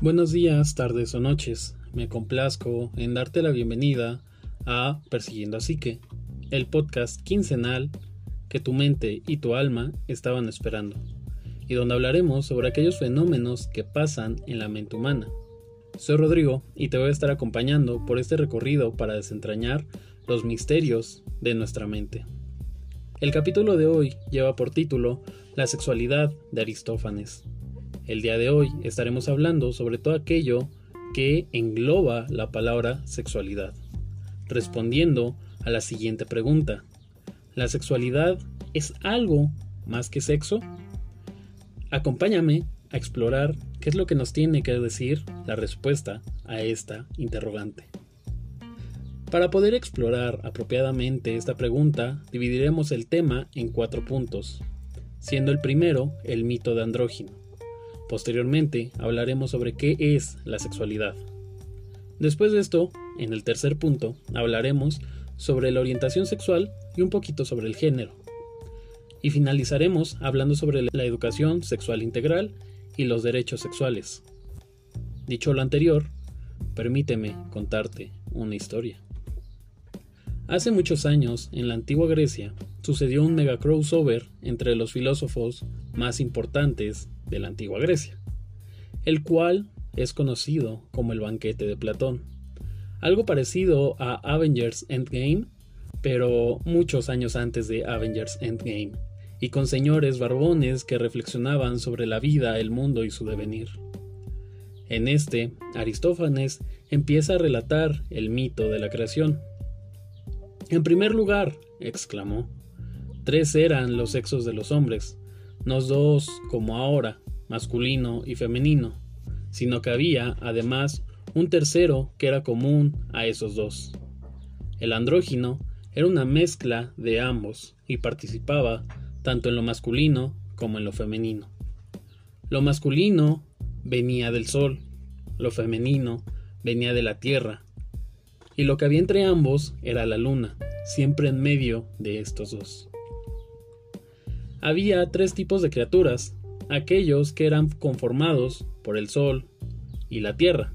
Buenos días, tardes o noches. Me complazco en darte la bienvenida a Persiguiendo a Psique, el podcast quincenal que tu mente y tu alma estaban esperando, y donde hablaremos sobre aquellos fenómenos que pasan en la mente humana. Soy Rodrigo y te voy a estar acompañando por este recorrido para desentrañar los misterios de nuestra mente. El capítulo de hoy lleva por título La sexualidad de Aristófanes. El día de hoy estaremos hablando sobre todo aquello que engloba la palabra sexualidad, respondiendo a la siguiente pregunta. ¿La sexualidad es algo más que sexo? Acompáñame a explorar qué es lo que nos tiene que decir la respuesta a esta interrogante. Para poder explorar apropiadamente esta pregunta, dividiremos el tema en cuatro puntos, siendo el primero el mito de andrógino, Posteriormente hablaremos sobre qué es la sexualidad. Después de esto, en el tercer punto, hablaremos sobre la orientación sexual y un poquito sobre el género. Y finalizaremos hablando sobre la educación sexual integral y los derechos sexuales. Dicho lo anterior, permíteme contarte una historia. Hace muchos años, en la antigua Grecia, sucedió un mega crossover entre los filósofos más importantes de la antigua Grecia, el cual es conocido como el banquete de Platón. Algo parecido a Avengers Endgame, pero muchos años antes de Avengers Endgame, y con señores barbones que reflexionaban sobre la vida, el mundo y su devenir. En este, Aristófanes empieza a relatar el mito de la creación. En primer lugar, exclamó, tres eran los sexos de los hombres, no dos como ahora, masculino y femenino, sino que había, además, un tercero que era común a esos dos. El andrógino era una mezcla de ambos y participaba tanto en lo masculino como en lo femenino. Lo masculino venía del sol, lo femenino venía de la tierra, y lo que había entre ambos era la luna, siempre en medio de estos dos. Había tres tipos de criaturas, aquellos que eran conformados por el Sol y la Tierra.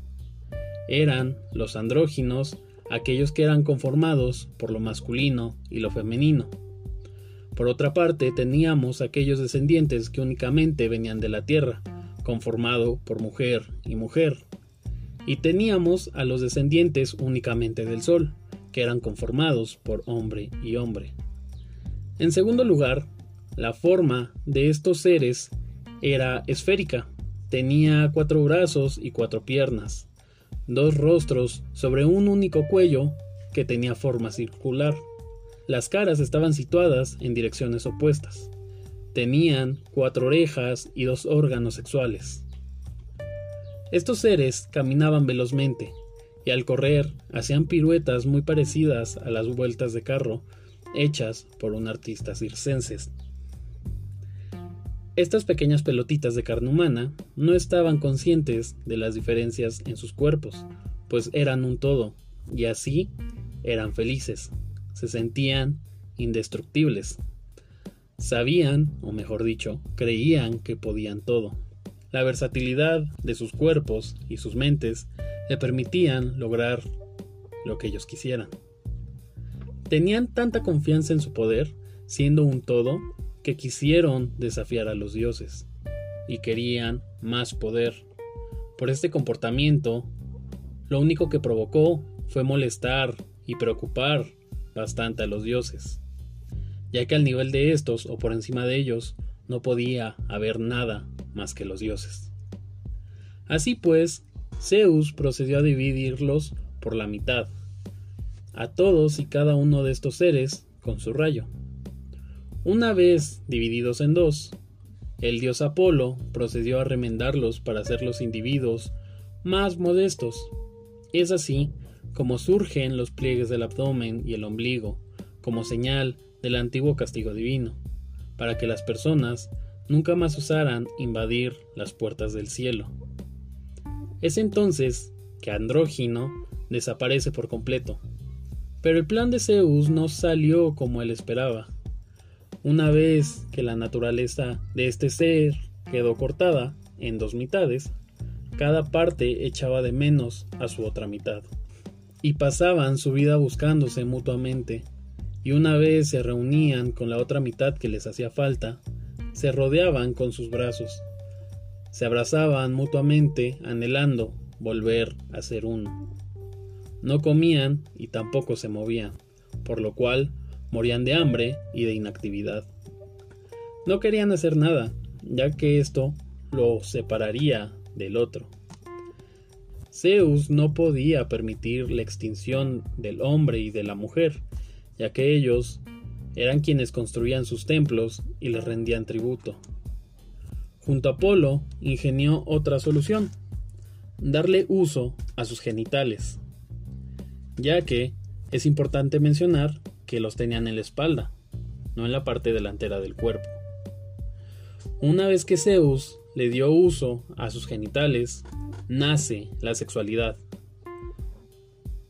Eran los andróginos, aquellos que eran conformados por lo masculino y lo femenino. Por otra parte, teníamos aquellos descendientes que únicamente venían de la Tierra, conformado por mujer y mujer. Y teníamos a los descendientes únicamente del Sol, que eran conformados por hombre y hombre. En segundo lugar, la forma de estos seres era esférica, tenía cuatro brazos y cuatro piernas, dos rostros sobre un único cuello que tenía forma circular. Las caras estaban situadas en direcciones opuestas. Tenían cuatro orejas y dos órganos sexuales. Estos seres caminaban velozmente y al correr hacían piruetas muy parecidas a las vueltas de carro hechas por un artista circense. Estas pequeñas pelotitas de carne humana no estaban conscientes de las diferencias en sus cuerpos, pues eran un todo, y así eran felices, se sentían indestructibles. Sabían, o mejor dicho, creían que podían todo. La versatilidad de sus cuerpos y sus mentes le permitían lograr lo que ellos quisieran. Tenían tanta confianza en su poder, siendo un todo, que quisieron desafiar a los dioses y querían más poder. Por este comportamiento, lo único que provocó fue molestar y preocupar bastante a los dioses, ya que al nivel de estos o por encima de ellos no podía haber nada más que los dioses. Así pues, Zeus procedió a dividirlos por la mitad, a todos y cada uno de estos seres con su rayo. Una vez divididos en dos, el dios Apolo procedió a remendarlos para hacerlos individuos más modestos. Es así como surgen los pliegues del abdomen y el ombligo, como señal del antiguo castigo divino, para que las personas nunca más osaran invadir las puertas del cielo. Es entonces que Andrógino desaparece por completo. Pero el plan de Zeus no salió como él esperaba. Una vez que la naturaleza de este ser quedó cortada en dos mitades, cada parte echaba de menos a su otra mitad. Y pasaban su vida buscándose mutuamente, y una vez se reunían con la otra mitad que les hacía falta, se rodeaban con sus brazos, se abrazaban mutuamente anhelando volver a ser uno. No comían y tampoco se movían, por lo cual morían de hambre y de inactividad. No querían hacer nada, ya que esto lo separaría del otro. Zeus no podía permitir la extinción del hombre y de la mujer, ya que ellos eran quienes construían sus templos y les rendían tributo. Junto a Apolo ingenió otra solución, darle uso a sus genitales, ya que es importante mencionar que los tenían en la espalda, no en la parte delantera del cuerpo. Una vez que Zeus le dio uso a sus genitales, nace la sexualidad.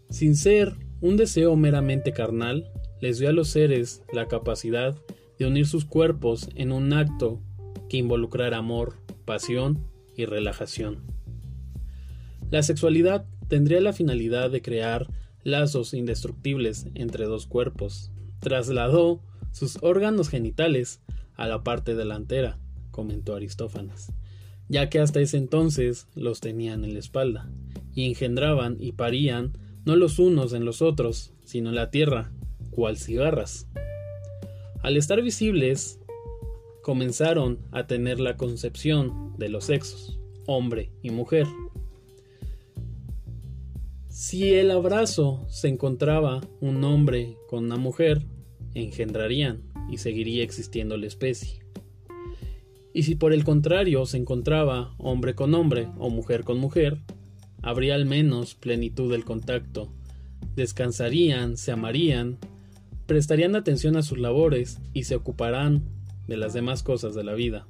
Sin ser un deseo meramente carnal, les dio a los seres la capacidad de unir sus cuerpos en un acto que involucrara amor, pasión y relajación. La sexualidad tendría la finalidad de crear lazos indestructibles entre dos cuerpos. Trasladó sus órganos genitales a la parte delantera, comentó Aristófanes, ya que hasta ese entonces los tenían en la espalda, y engendraban y parían no los unos en los otros, sino en la tierra, cual cigarras. Al estar visibles, comenzaron a tener la concepción de los sexos, hombre y mujer. Si el abrazo se encontraba un hombre con una mujer, engendrarían y seguiría existiendo la especie. Y si por el contrario se encontraba hombre con hombre o mujer con mujer, habría al menos plenitud del contacto, descansarían, se amarían, prestarían atención a sus labores y se ocuparán de las demás cosas de la vida.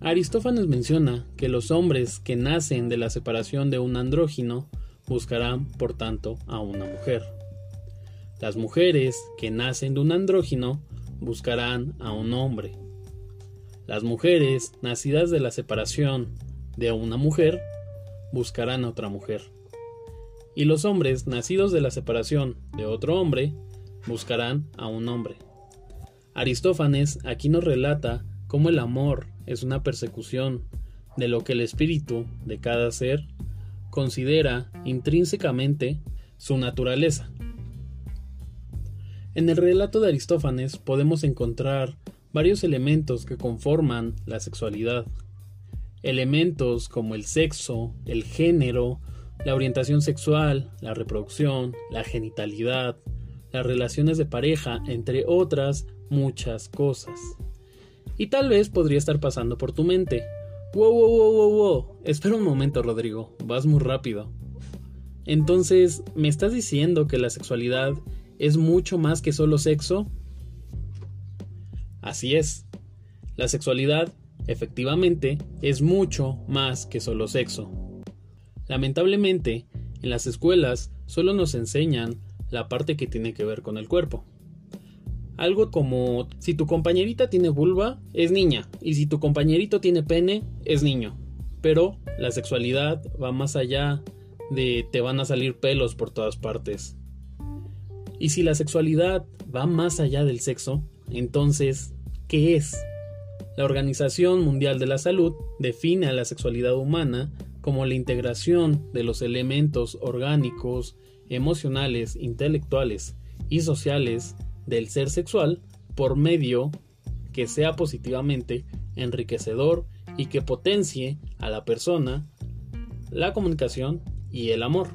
Aristófanes menciona que los hombres que nacen de la separación de un andrógino buscarán, por tanto, a una mujer. Las mujeres que nacen de un andrógino buscarán a un hombre. Las mujeres nacidas de la separación de una mujer buscarán a otra mujer. Y los hombres nacidos de la separación de otro hombre buscarán a un hombre. Aristófanes aquí nos relata cómo el amor es una persecución de lo que el espíritu de cada ser considera intrínsecamente su naturaleza. En el relato de Aristófanes podemos encontrar varios elementos que conforman la sexualidad. Elementos como el sexo, el género, la orientación sexual, la reproducción, la genitalidad, las relaciones de pareja, entre otras muchas cosas. Y tal vez podría estar pasando por tu mente. Wow, wow, wow, wow, wow. Espera un momento, Rodrigo. Vas muy rápido. Entonces, ¿me estás diciendo que la sexualidad es mucho más que solo sexo? Así es. La sexualidad, efectivamente, es mucho más que solo sexo. Lamentablemente, en las escuelas solo nos enseñan la parte que tiene que ver con el cuerpo. Algo como si tu compañerita tiene vulva, es niña, y si tu compañerito tiene pene, es niño. Pero la sexualidad va más allá de te van a salir pelos por todas partes. Y si la sexualidad va más allá del sexo, entonces, ¿qué es? La Organización Mundial de la Salud define a la sexualidad humana como la integración de los elementos orgánicos, emocionales, intelectuales y sociales del ser sexual por medio que sea positivamente enriquecedor y que potencie a la persona, la comunicación y el amor.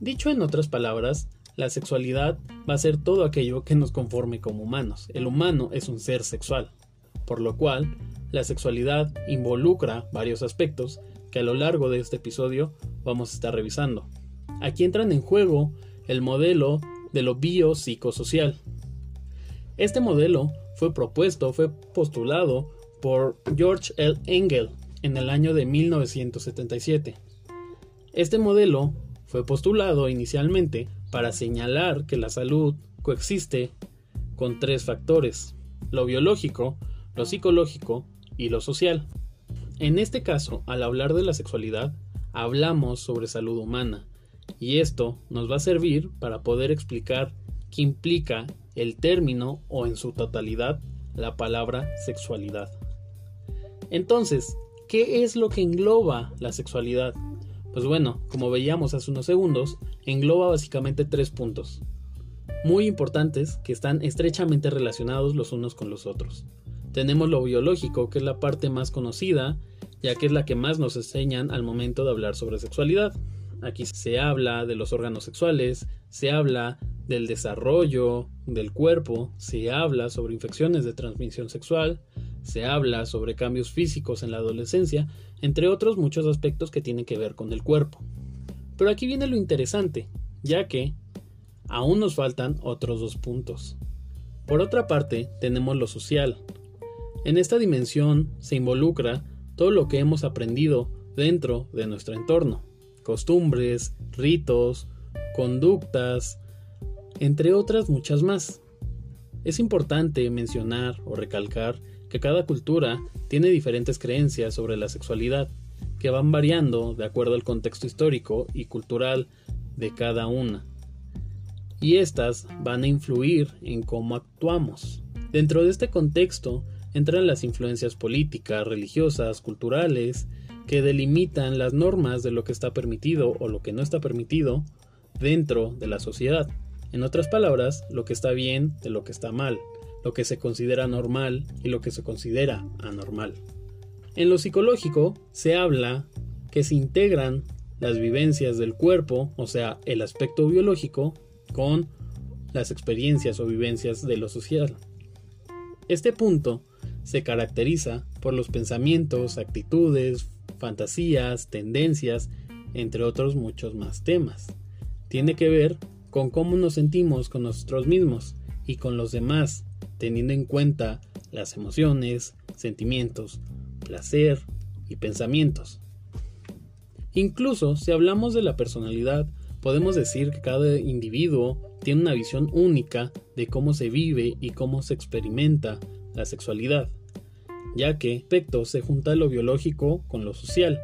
Dicho en otras palabras, la sexualidad va a ser todo aquello que nos conforme como humanos. El humano es un ser sexual, por lo cual la sexualidad involucra varios aspectos que a lo largo de este episodio vamos a estar revisando. Aquí entran en juego el modelo de lo biopsicosocial, este modelo fue propuesto, fue postulado por George L. Engel en el año de 1977. Este modelo fue postulado inicialmente para señalar que la salud coexiste con tres factores, lo biológico, lo psicológico y lo social. En este caso, al hablar de la sexualidad, hablamos sobre salud humana, y esto nos va a servir para poder explicar qué implica el término o en su totalidad la palabra sexualidad. Entonces, ¿qué es lo que engloba la sexualidad? Pues bueno, como veíamos hace unos segundos, engloba básicamente tres puntos, muy importantes que están estrechamente relacionados los unos con los otros. Tenemos lo biológico, que es la parte más conocida, ya que es la que más nos enseñan al momento de hablar sobre sexualidad. Aquí se habla de los órganos sexuales, se habla del desarrollo del cuerpo, se habla sobre infecciones de transmisión sexual, se habla sobre cambios físicos en la adolescencia, entre otros muchos aspectos que tienen que ver con el cuerpo. Pero aquí viene lo interesante, ya que aún nos faltan otros dos puntos. Por otra parte, tenemos lo social, en esta dimensión se involucra todo lo que hemos aprendido dentro de nuestro entorno, costumbres, ritos, conductas, entre otras muchas más. Es importante mencionar o recalcar que cada cultura tiene diferentes creencias sobre la sexualidad, que van variando de acuerdo al contexto histórico y cultural de cada una. Y estas van a influir en cómo actuamos. Dentro de este contexto entran las influencias políticas, religiosas, culturales, que delimitan las normas de lo que está permitido o lo que no está permitido dentro de la sociedad. En otras palabras, lo que está bien de lo que está mal, lo que se considera normal y lo que se considera anormal. En lo psicológico se habla que se integran las vivencias del cuerpo, o sea, el aspecto biológico, con las experiencias o vivencias de lo social. Este punto se caracteriza por los pensamientos, actitudes, fantasías, tendencias, entre otros muchos más temas. Tiene que ver con cómo nos sentimos con nosotros mismos y con los demás, teniendo en cuenta las emociones, sentimientos, placer y pensamientos. Incluso si hablamos de la personalidad, podemos decir que cada individuo tiene una visión única de cómo se vive y cómo se experimenta la sexualidad, ya que aspecto se junta lo biológico con lo social,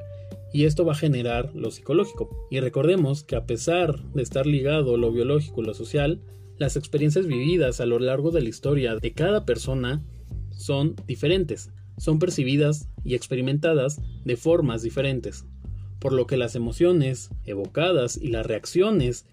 y esto va a generar lo psicológico. Y recordemos que a pesar de estar ligado lo biológico y lo social, las experiencias vividas a lo largo de la historia de cada persona son diferentes, son percibidas y experimentadas de formas diferentes, por lo que las emociones evocadas y las reacciones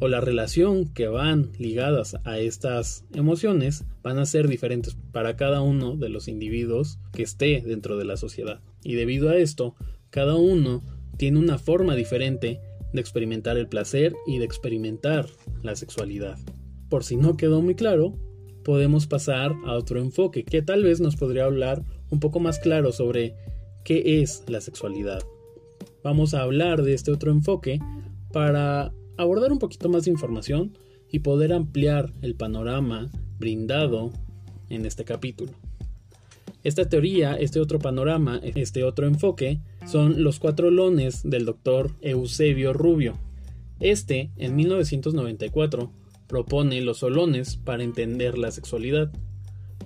o la relación que van ligadas a estas emociones van a ser diferentes para cada uno de los individuos que esté dentro de la sociedad. Y debido a esto, cada uno tiene una forma diferente de experimentar el placer y de experimentar la sexualidad. Por si no quedó muy claro, podemos pasar a otro enfoque que tal vez nos podría hablar un poco más claro sobre qué es la sexualidad. Vamos a hablar de este otro enfoque para abordar un poquito más de información y poder ampliar el panorama brindado en este capítulo. Esta teoría, este otro panorama, este otro enfoque, son los cuatro lones del doctor Eusebio Rubio. Este, en 1994, propone los solones para entender la sexualidad.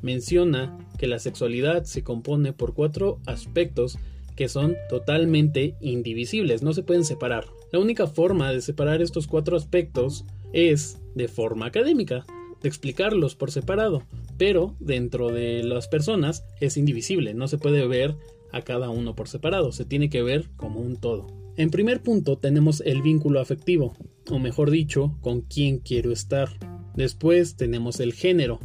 Menciona que la sexualidad se compone por cuatro aspectos que son totalmente indivisibles, no se pueden separar. La única forma de separar estos cuatro aspectos es de forma académica, de explicarlos por separado, pero dentro de las personas es indivisible, no se puede ver a cada uno por separado, se tiene que ver como un todo. En primer punto tenemos el vínculo afectivo, o mejor dicho, con quién quiero estar. Después tenemos el género,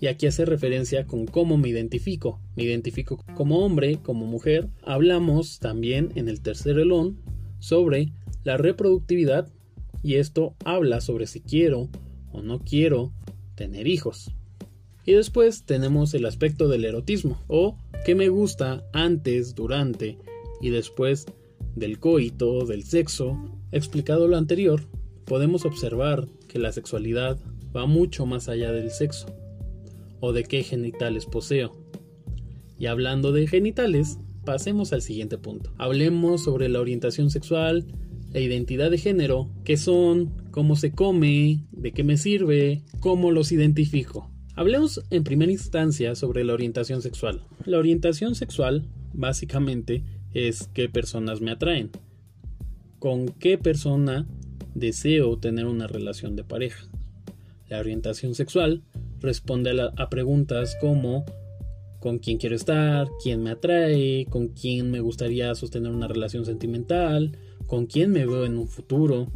y aquí hace referencia con cómo me identifico. Me identifico como hombre, como mujer. Hablamos también en el tercer elón sobre la reproductividad y esto habla sobre si quiero o no quiero tener hijos. Y después tenemos el aspecto del erotismo o que me gusta antes, durante y después del coito, del sexo. Explicado lo anterior, podemos observar que la sexualidad va mucho más allá del sexo o de qué genitales poseo. Y hablando de genitales, pasemos al siguiente punto. Hablemos sobre la orientación sexual, la identidad de género, qué son, cómo se come, de qué me sirve, cómo los identifico. Hablemos en primera instancia sobre la orientación sexual. La orientación sexual básicamente es qué personas me atraen, con qué persona deseo tener una relación de pareja. La orientación sexual responde a, preguntas como con quién quiero estar, quién me atrae, con quién me gustaría sostener una relación sentimental, con quién me veo en un futuro.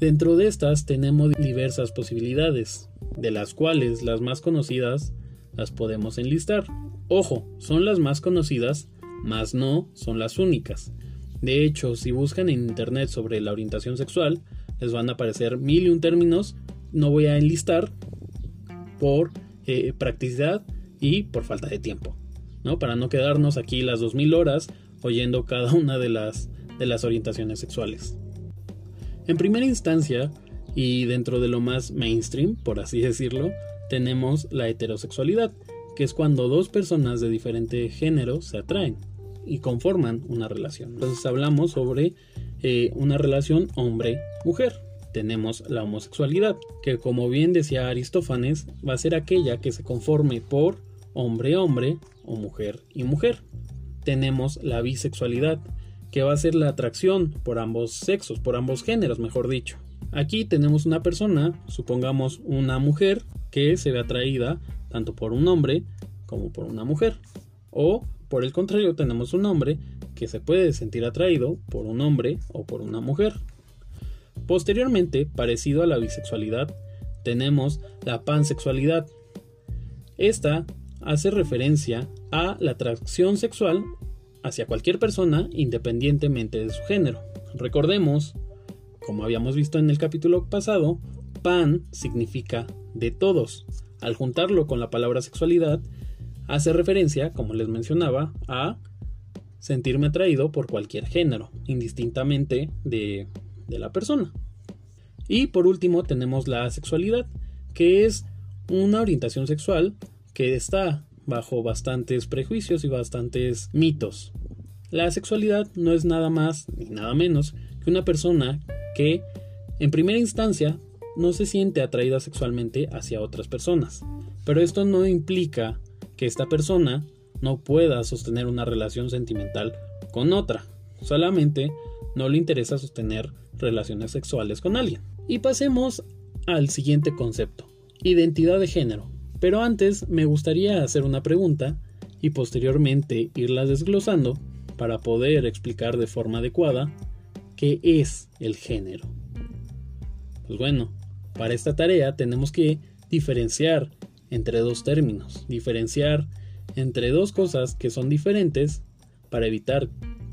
Dentro de estas tenemos diversas posibilidades, de las cuales las más conocidas las podemos enlistar. Ojo, son las más conocidas, mas no son las únicas. De hecho, si buscan en internet sobre la orientación sexual, les van a aparecer mil y un términos. No voy a enlistar por eh, practicidad y por falta de tiempo, ¿no? Para no quedarnos aquí las 2000 horas oyendo cada una de las, de las orientaciones sexuales. En primera instancia, y dentro de lo más mainstream, por así decirlo, tenemos la heterosexualidad, que es cuando dos personas de diferente género se atraen y conforman una relación. Entonces hablamos sobre eh, una relación hombre-mujer. Tenemos la homosexualidad, que como bien decía Aristófanes, va a ser aquella que se conforme por hombre-hombre o mujer y mujer. Tenemos la bisexualidad, que va a ser la atracción por ambos sexos, por ambos géneros, mejor dicho. Aquí tenemos una persona, supongamos una mujer, que se ve atraída tanto por un hombre como por una mujer. O, por el contrario, tenemos un hombre que se puede sentir atraído por un hombre o por una mujer. Posteriormente, parecido a la bisexualidad, tenemos la pansexualidad. Esta hace referencia a la atracción sexual hacia cualquier persona independientemente de su género. Recordemos, como habíamos visto en el capítulo pasado, pan significa de todos. Al juntarlo con la palabra sexualidad, hace referencia, como les mencionaba, a sentirme atraído por cualquier género, indistintamente de, la persona. Y por último tenemos la sexualidad, que es una orientación sexual que está bajo bastantes prejuicios y bastantes mitos. La sexualidad no es nada más ni nada menos una persona que en primera instancia no se siente atraída sexualmente hacia otras personas. Pero esto no implica que esta persona no pueda sostener una relación sentimental con otra. Solamente no le interesa sostener relaciones sexuales con alguien. Y pasemos al siguiente concepto, identidad de género. Pero antes me gustaría hacer una pregunta y posteriormente irla desglosando para poder explicar de forma adecuada qué es el género. Pues bueno, para esta tarea tenemos que diferenciar entre dos términos, diferenciar entre dos cosas que son diferentes para evitar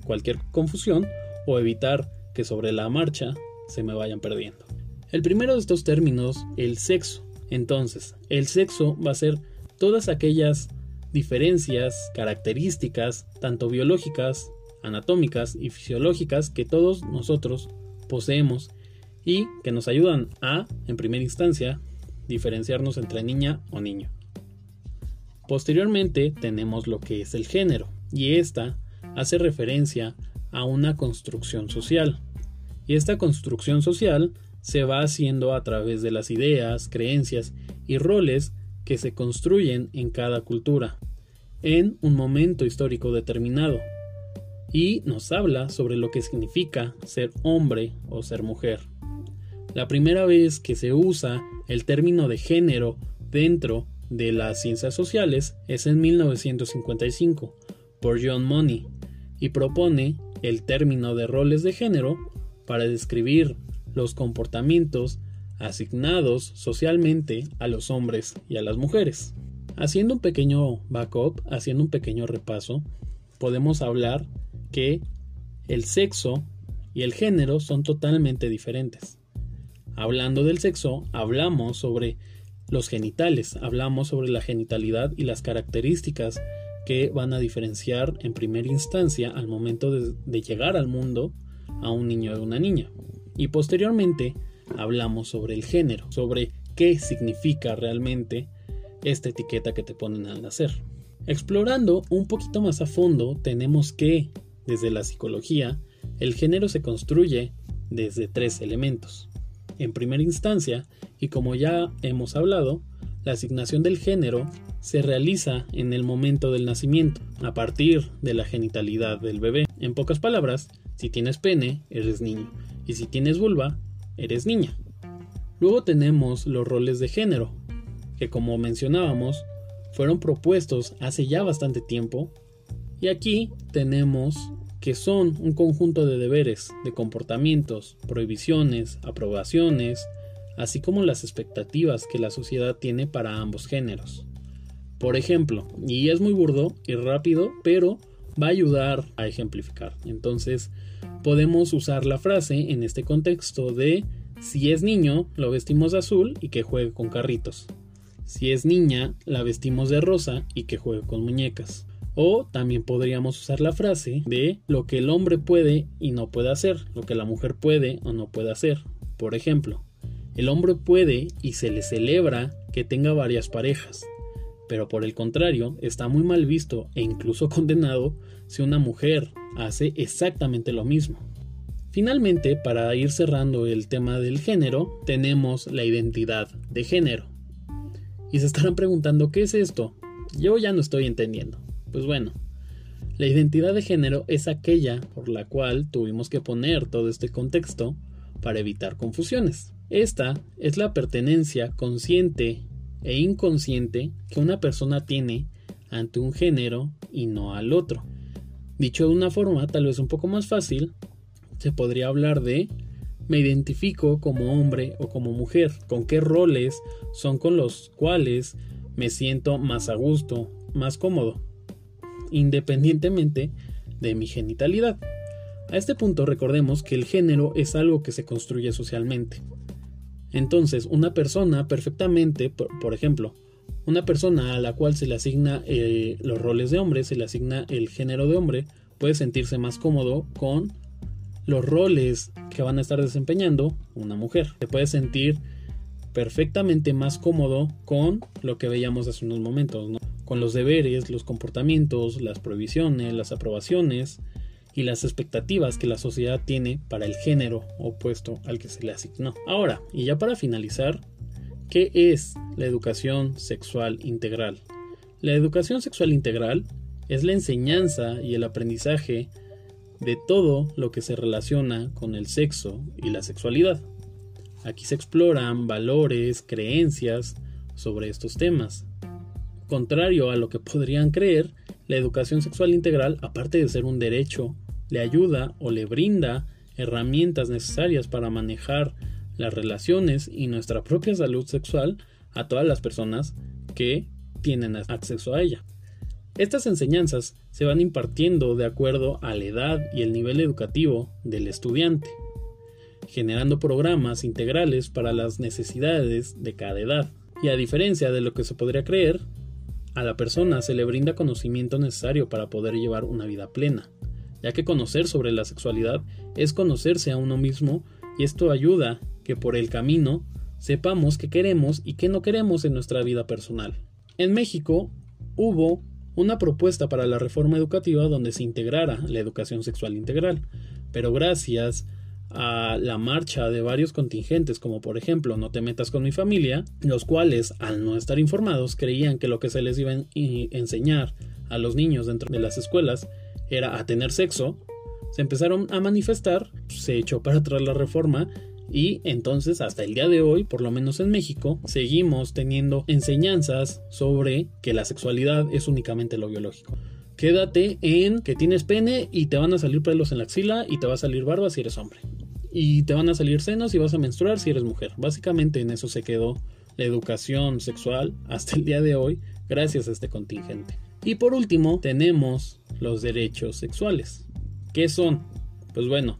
cualquier confusión o evitar que sobre la marcha se me vayan perdiendo. El primero de estos términos, el sexo. Entonces, el sexo va a ser todas aquellas diferencias, características, tanto biológicas, anatómicas y fisiológicas que todos nosotros poseemos y que nos ayudan a, en primera instancia, diferenciarnos entre niña o niño. Posteriormente tenemos lo que es el género, y esta hace referencia a una construcción social. Y esta construcción social se va haciendo a través de las ideas, creencias y roles que se construyen en cada cultura, en un momento histórico determinado, y nos habla sobre lo que significa ser hombre o ser mujer. La primera vez que se usa el término de género dentro de las ciencias sociales es en 1955 por John Money y propone el término de roles de género para describir los comportamientos asignados socialmente a los hombres y a las mujeres. Haciendo un pequeño backup, haciendo un pequeño repaso, podemos hablar que el sexo y el género son totalmente diferentes. Hablando del sexo, hablamos sobre los genitales, hablamos sobre la genitalidad y las características que van a diferenciar en primera instancia al momento de, llegar al mundo a un niño o una niña. Y posteriormente hablamos sobre el género, sobre qué significa realmente esta etiqueta que te ponen al nacer. Explorando un poquito más a fondo, tenemos que, desde la psicología, el género se construye desde tres elementos. En primera instancia, y como ya hemos hablado, la asignación del género se realiza en el momento del nacimiento, a partir de la genitalidad del bebé. En pocas palabras, si tienes pene, eres niño, y si tienes vulva, eres niña. Luego tenemos los roles de género, que como mencionábamos, fueron propuestos hace ya bastante tiempo, y aquí tenemos que son un conjunto de deberes, de comportamientos, prohibiciones, aprobaciones, así como las expectativas que la sociedad tiene para ambos géneros. Por ejemplo, y es muy burdo y rápido, pero va a ayudar a ejemplificar. Entonces, podemos usar la frase en este contexto de si es niño, lo vestimos de azul y que juegue con carritos. Si es niña, la vestimos de rosa y que juegue con muñecas. O también podríamos usar la frase de lo que el hombre puede y no puede hacer, lo que la mujer puede o no puede hacer. Por ejemplo, el hombre puede y se le celebra que tenga varias parejas, pero por el contrario está muy mal visto e incluso condenado si una mujer hace exactamente lo mismo. Finalmente, para ir cerrando el tema del género, tenemos la identidad de género. Y se estarán preguntando, ¿qué es esto? Yo ya no estoy entendiendo. Pues bueno, la identidad de género es aquella por la cual tuvimos que poner todo este contexto para evitar confusiones. Esta es la pertenencia consciente e inconsciente que una persona tiene ante un género y no al otro. Dicho de una forma tal vez un poco más fácil, se podría hablar de me identifico como hombre o como mujer, con qué roles son con los cuales me siento más a gusto, más cómodo, independientemente de mi genitalidad. A este punto recordemos que el género es algo que se construye socialmente. Entonces, una persona perfectamente, por, ejemplo, una persona a la cual se le asigna eh, los roles de hombre, se le asigna el género de hombre, puede sentirse más cómodo con los roles que van a estar desempeñando una mujer. Se puede sentir perfectamente más cómodo con lo que veíamos hace unos momentos, con los deberes, los comportamientos, las prohibiciones, las aprobaciones, y las expectativas que la sociedad tiene para el género opuesto al que se le asignó. Ahora, y ya para finalizar, ¿qué es la educación sexual integral? La educación sexual integral es la enseñanza y el aprendizaje de todo lo que se relaciona con el sexo y la sexualidad. Aquí se exploran valores, creencias sobre estos temas. Contrario a lo que podrían creer, la educación sexual integral, aparte de ser un derecho le ayuda o le brinda herramientas necesarias para manejar las relaciones y nuestra propia salud sexual a todas las personas que tienen acceso a ella. Estas enseñanzas se van impartiendo de acuerdo a la edad y el nivel educativo del estudiante, generando programas integrales para las necesidades de cada edad. Y a diferencia de lo que se podría creer, a la persona se le brinda conocimiento necesario para poder llevar una vida plena, ya que conocer sobre la sexualidad es conocerse a uno mismo y esto ayuda que por el camino sepamos qué queremos y qué no queremos en nuestra vida personal. En México hubo una propuesta para la reforma educativa donde se integrara la educación sexual integral, pero gracias a la marcha de varios contingentes, como por ejemplo No te metas con mi familia, los cuales, al no estar informados, creían que lo que se les iba a enseñar a los niños dentro de las escuelas era a tener sexo, se empezaron a manifestar, se echó para atrás la reforma y entonces hasta el día de hoy, por lo menos en México, seguimos teniendo enseñanzas sobre que la sexualidad es únicamente lo biológico. Quédate en que tienes pene y te van a salir pelos en la axila y te va a salir barba si eres hombre. Y te van a salir senos y vas a menstruar si eres mujer. Básicamente en eso se quedó la educación sexual hasta el día de hoy gracias a este contingente. Y por último tenemos los derechos sexuales. ¿Qué son? Pues bueno,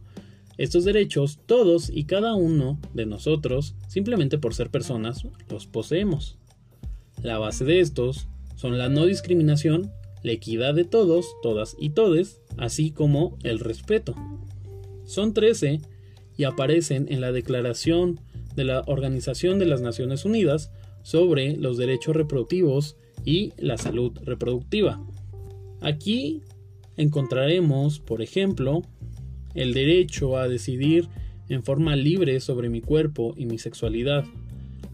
estos derechos todos y cada uno de nosotros, simplemente por ser personas, los poseemos. La base de estos son la no discriminación, la equidad de todos, todas y todes, así como el respeto. Son 13 y aparecen en la Declaración de la Organización de las Naciones Unidas sobre los derechos reproductivos y la salud reproductiva. Aquí encontraremos, por ejemplo, el derecho a decidir en forma libre sobre mi cuerpo y mi sexualidad,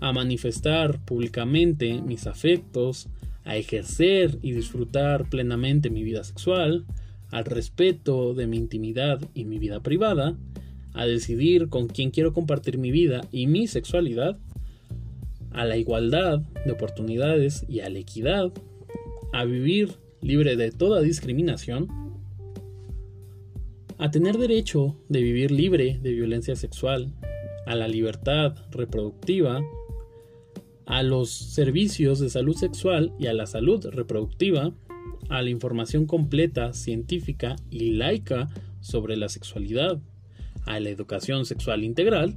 a manifestar públicamente mis afectos, a ejercer y disfrutar plenamente mi vida sexual, al respeto de mi intimidad y mi vida privada, a decidir con quién quiero compartir mi vida y mi sexualidad, a la igualdad de oportunidades y a la equidad, a vivir libre de toda discriminación, a tener derecho de vivir libre de violencia sexual, a la libertad reproductiva, a los servicios de salud sexual y a la salud reproductiva, a la información completa, científica y laica sobre la sexualidad, a la educación sexual integral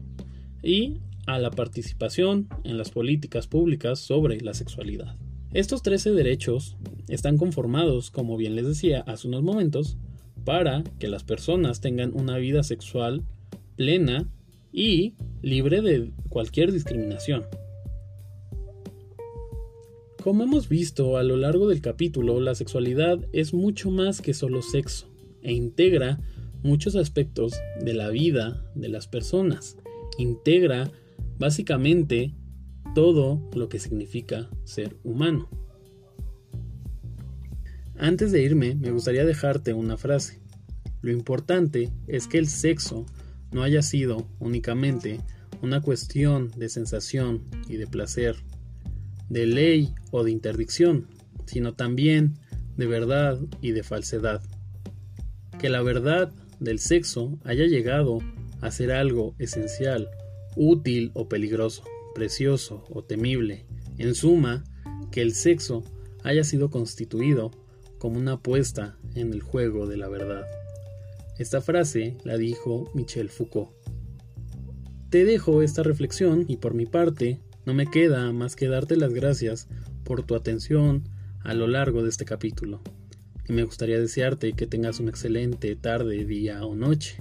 y a la participación en las políticas públicas sobre la sexualidad. Estos 13 derechos están conformados, como bien les decía hace unos momentos, para que las personas tengan una vida sexual plena y libre de cualquier discriminación. Como hemos visto a lo largo del capítulo, la sexualidad es mucho más que solo sexo e integra muchos aspectos de la vida de las personas. Integra básicamente todo lo que significa ser humano. Antes de irme, me gustaría dejarte una frase. Lo importante es que el sexo no haya sido únicamente una cuestión de sensación y de placer de ley o de interdicción, sino también de verdad y de falsedad. Que la verdad del sexo haya llegado a ser algo esencial, útil o peligroso, precioso o temible. En suma, que el sexo haya sido constituido como una apuesta en el juego de la verdad. Esta frase la dijo Michel Foucault. Te dejo esta reflexión y por mi parte no me queda más que darte las gracias por tu atención a lo largo de este capítulo. Y me gustaría desearte que tengas una excelente tarde, día o noche.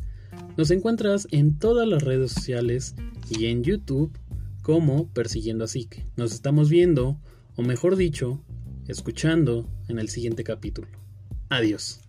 Nos encuentras en todas las redes sociales y en YouTube como Persiguiendo a Psique. Nos estamos viendo, o mejor dicho, escuchando en el siguiente capítulo. Adiós.